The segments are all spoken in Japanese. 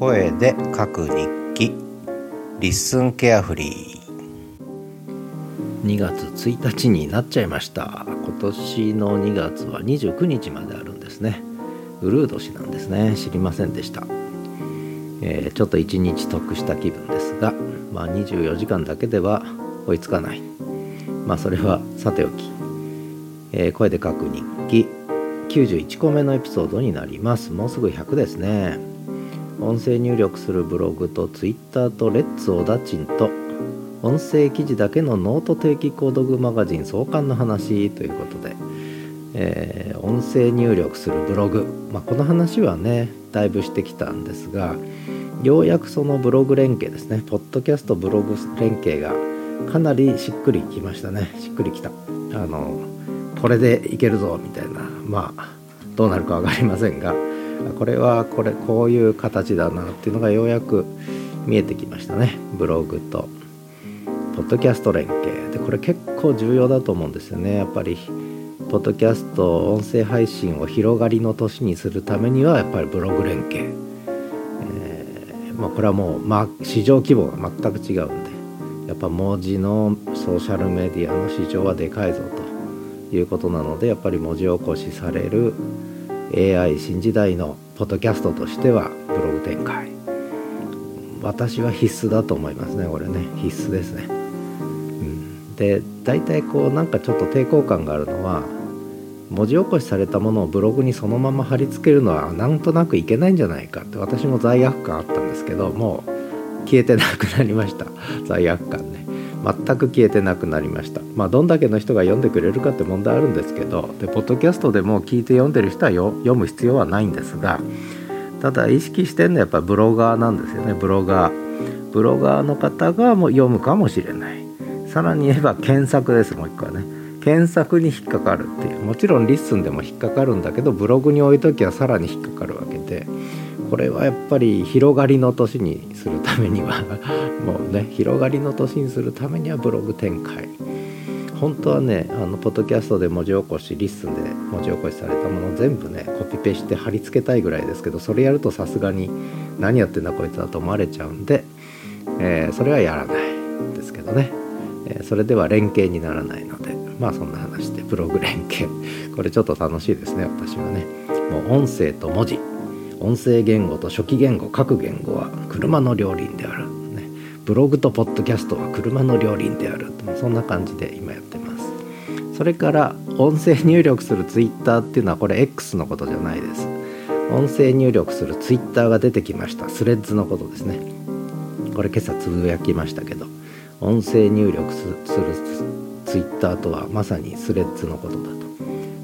声で書く日記。リッスンケアフリー。2月1日になっちゃいました。今年の2月は29日まであるんですね。ウルー年なんですね。知りませんでした、えー、ちょっと1日得した気分ですがまあ24時間だけでは追いつかない。まあそれはさておき、えー、声で書く日記。91個目のエピソードになります。もうすぐ100ですね。音声入力するブログと Twitter と Let's おだちんと音声記事だけのノート定期購読マガジン創刊の話ということで、えー、音声入力するブログ、まあ、この話はねだいぶしてきたんですがようやくそのブログ連携ですね。ポッドキャストブログ連携がかなりしっくりきましたね。しっくりきた。あのこれでいけるぞみたいな。まあどうなるか分かりませんがこれはこれこういう形だなっていうのがようやく見えてきましたね。ブログとポッドキャスト連携。でこれ結構重要だと思うんですよね。やっぱりポッドキャスト音声配信を広がりの年にするためにはやっぱりブログ連携、えー、まあ、これはもう、まあ、市場規模が全く違うんでやっぱ文字のソーシャルメディアの市場はでかいぞということなのでやっぱり文字起こしされる AI 新時代のポッドキャストとしてはブログ展開。私は必須だと思いますねこれね。必須ですね、うん、で大体こうなんかちょっと抵抗感があるのは文字起こしされたものをブログにそのまま貼り付けるのはなんとなくいけないんじゃないかって私も罪悪感あったんですけどもう消えてなくなりました。罪悪感全く消えてなくなりました。まあどんだけの人が読んでくれるかって問題あるんですけどでポッドキャストでも聞いて読んでる人は読む必要はないんですがただ意識してるのはやっぱブロガーなんですよね。ブロガー。ブロガーの方がもう読むかもしれない。さらに言えば検索ですもう一個はね。検索に引っかかるっていう。もちろん LISTEN でも引っかかるんだけどブログに置いときはさらに引っかかるわけでこれはやっぱり広がりの年にするためには もうね広がりの年にするためにはブログ展開。本当はねあのポッドキャストで文字起こし LISTEN で文字起こしされたもの全部ねコピペして貼り付けたいぐらいですけどそれやるとさすがに何やってんだこいつだと思われちゃうんで、えー、それはやらないですけどね、えー、それでは連携にならないのでまあそんな話でブログ連携。これちょっと楽しいですね私はね。もう音声と文字。音声言語と初期言語各言語は車の両輪である、ね、ブログとポッドキャストは車の両輪であるそんな感じで今やってます。それから音声入力するツイッターっていうのはこれ X のことじゃないです。音声入力するツイッターが出てきました。スレッズのことですね。これ今朝つぶやきましたけど。音声入力するツイッターとはまさにスレッズのことだと。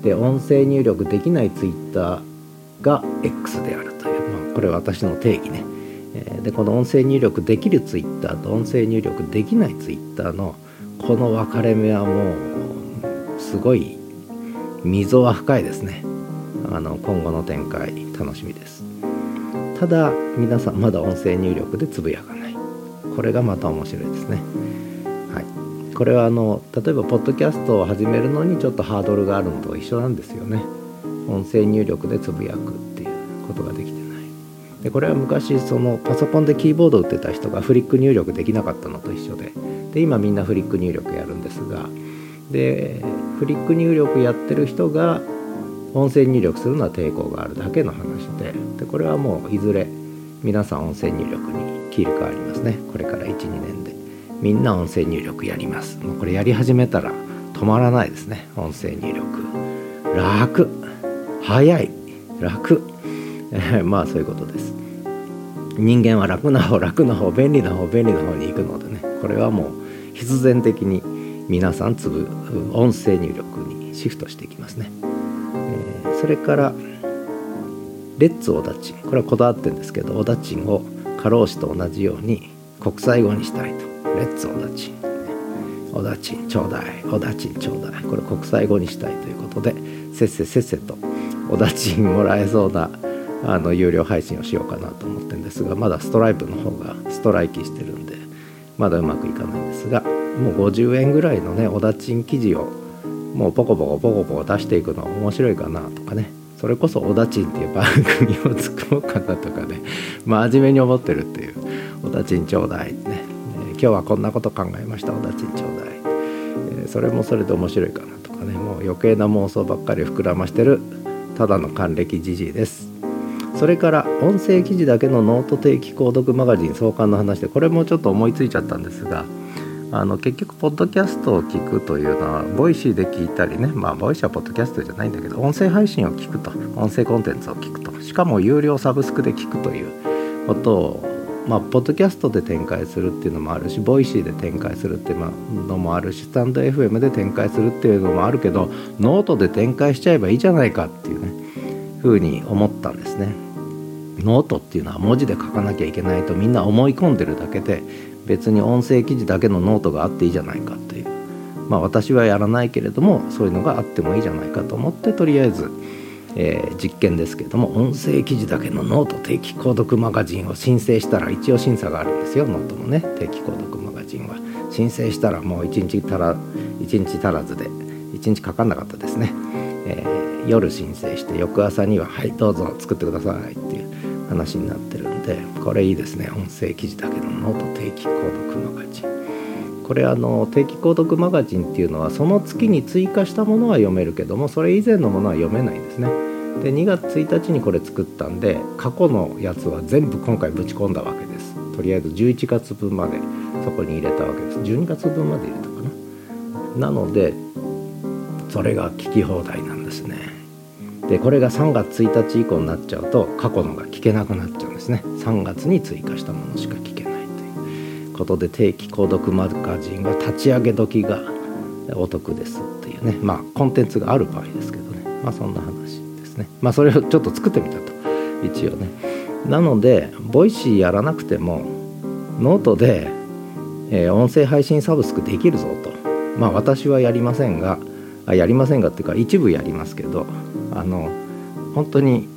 で音声入力できないツイッターが X であるという、まあ、これは私の定義ね。でこの音声入力できるツイッターと音声入力できないツイッターのこの分かれ目はもうすごい溝は深いですね。あの今後の展開楽しみです。ただ皆さんまだ音声入力でつぶやかない。これがまた面白いですね。はい。これはあの例えばポッドキャストを始めるのにちょっとハードルがあるのと一緒なんですよね。音声入力でつぶやくっていうことができてない。でこれは昔そのパソコンでキーボード打ってた人がフリック入力できなかったのと一緒で。で今みんなフリック入力やるんですが。でフリック入力やってる人が音声入力するのは抵抗があるだけの話で。でこれはもういずれ皆さん音声入力に切り替わりますね。これから12年で。みんな音声入力やります。もうこれやり始めたら止まらないですね。音声入力。楽。早い。楽、まあそういうことです。人間は楽な方楽な方便利な方便利な方に行くのでね。これはもう必然的に皆さんつぶ音声入力にシフトしていきますね、えー、それからレッツオダチンこれはこだわってるんですけどオダチンを過労死と同じように国際語にしたいと。レッツオダチンオダチンちょうだい。オダチンちょうだい。これ国際語にしたいということでせっせせっせとお立ちもらえそうなあの有料配信をしようかなと思ってるんですがまだストライプの方がストライキしてるんでまだうまくいかないんですがもう50円ぐらいのねお立ちん記事をもうポコポコポコポコ出していくのは面白いかなとかね。それこそ「おだちん」っていう番組を作ろうかなとかね。真面目に思ってるっていう「おだちんちょうだい」ね、えー、今日はこんなこと考えましたおだちんちょうだい、えー、それもそれで面白いかなとかね。もう余計な妄想ばっかり膨らましてるただの還暦じじいです。それから音声記事だけのノート定期購読マガジン創刊の話でこれもちょっと思いついちゃったんですがあの結局ポッドキャストを聞くというのは Voicy で聞いたりねまあ Voicy はポッドキャストじゃないんだけど音声配信を聞くと音声コンテンツを聞くとしかも有料サブスクで聞くということをまあ、ポッドキャストで展開するっていうのもあるし Voicy で展開するっていうのもあるしスタンド FM で展開するっていうのもあるけどノートで展開しちゃえばいいじゃないかっていうねふうに思ったんですね。ノートっていうのは文字で書かなきゃいけないとみんな思い込んでるだけで別に音声記事だけのノートがあっていいじゃないかっていうまあ私はやらないけれどもそういうのがあってもいいじゃないかと思ってとりあえず、えー、実験ですけども音声記事だけのノート定期購読マガジンを申請したら一応審査があるんですよ。ノートのね定期購読マガジンは。申請したらもう1日足ら1日足らずで1日かかんなかったですね、えー、夜申請して翌朝には「はいどうぞ作ってください」っていう話になってるんでこれいいですね。音声記事だけのノート定期購読マガジン。これあの定期購読マガジンっていうのはその月に追加したものは読めるけどもそれ以前のものは読めないんですね。で2月1日にこれ作ったんで過去のやつは全部今回ぶち込んだわけです。とりあえず11月分までそこに入れたわけです。12月分まで入れたかな。なのでそれが聞き放題なんですね。でこれが3月1日以降になっちゃうと過去のが聞けなくなっちゃうんですね。3月に追加したものしか聞けないということで定期購読マガジンは立ち上げ時がお得ですっていうね。まあコンテンツがある場合ですけどね。まあそんな話。ですね。まあそれをちょっと作ってみたと。一応ね。なので Voicy やらなくてもノートで、えー、音声配信サブスクできるぞと。まあ私はやりませんがあやりませんがっていうか一部やりますけどあの本当に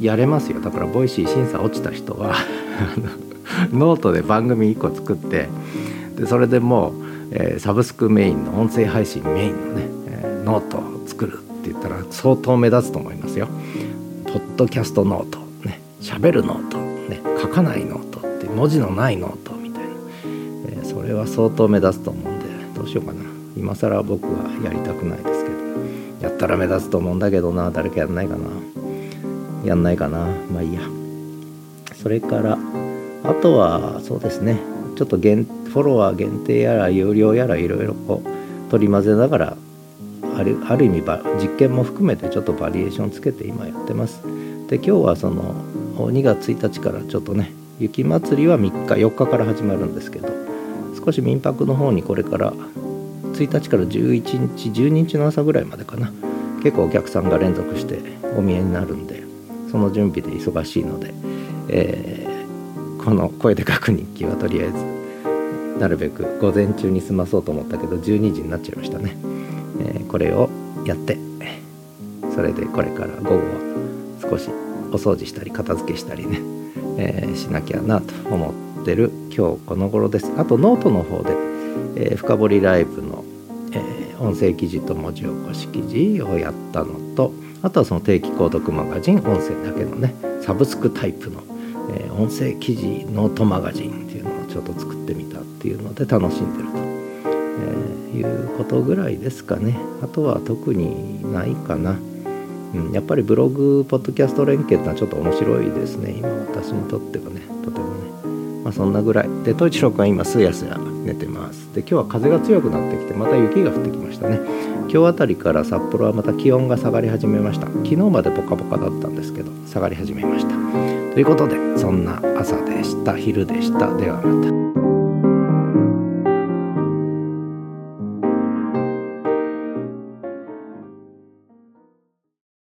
やれますよ。だから Voicy 審査落ちた人は ノートで番組1個作ってでそれでもう、えー、サブスクメインの音声配信メインのね、えー、ノートを作る。って言ったら相当目立つと思いますよ。ポッドキャストノートね喋るノートね書かないノートって文字のないノートみたいな、えー、それは相当目立つと思うんでどうしようかな。今更僕はやりたくないですけど。やったら目立つと思うんだけどな誰かやんないかな。やんないかな。まあいいや。それからあとはそうですね。ちょっと限フォロワー限定やら有料やらいろいろこう取り混ぜながらあるある意味実験も含めてちょっとバリエーションつけて今やってます。で今日はその2月1日からちょっとね雪まつりは3日4日から始まるんですけど少し民泊の方にこれから1日から11日12日の朝ぐらいまでかな。結構お客さんが連続してお見えになるんでその準備で忙しいので、えー、この声で書く日記はとりあえずなるべく午前中に済まそうと思ったけど12時になっちゃいましたね、これをやってそれでこれから午後は少しお掃除したり片付けしたりね、えー、しなきゃなと思ってる今日この頃です。あとノートの方でえー、深掘りライブの、えー、音声記事と文字起こし記事をやったのとあとはその定期購読マガジン音声だけのねサブスクタイプの、え、音声記事ノートマガジンっていうのをちょっと作ってみたっていうので楽しんでると、いうことぐらいですかね。あとは特にないかな。うん、やっぱりブログポッドキャスト連携ってのはちょっと面白いですね。今私にとってはね。とてもね。まあそんなぐらい。で統一郎君は今すやすや寝てます。で今日は風が強くなってきてまた雪が降ってきましたね。今日あたりから札幌はまた気温が下がり始めました。昨日までポカポカだったんですけど下がり始めました。ということでそんな朝でした昼でした。ではまた。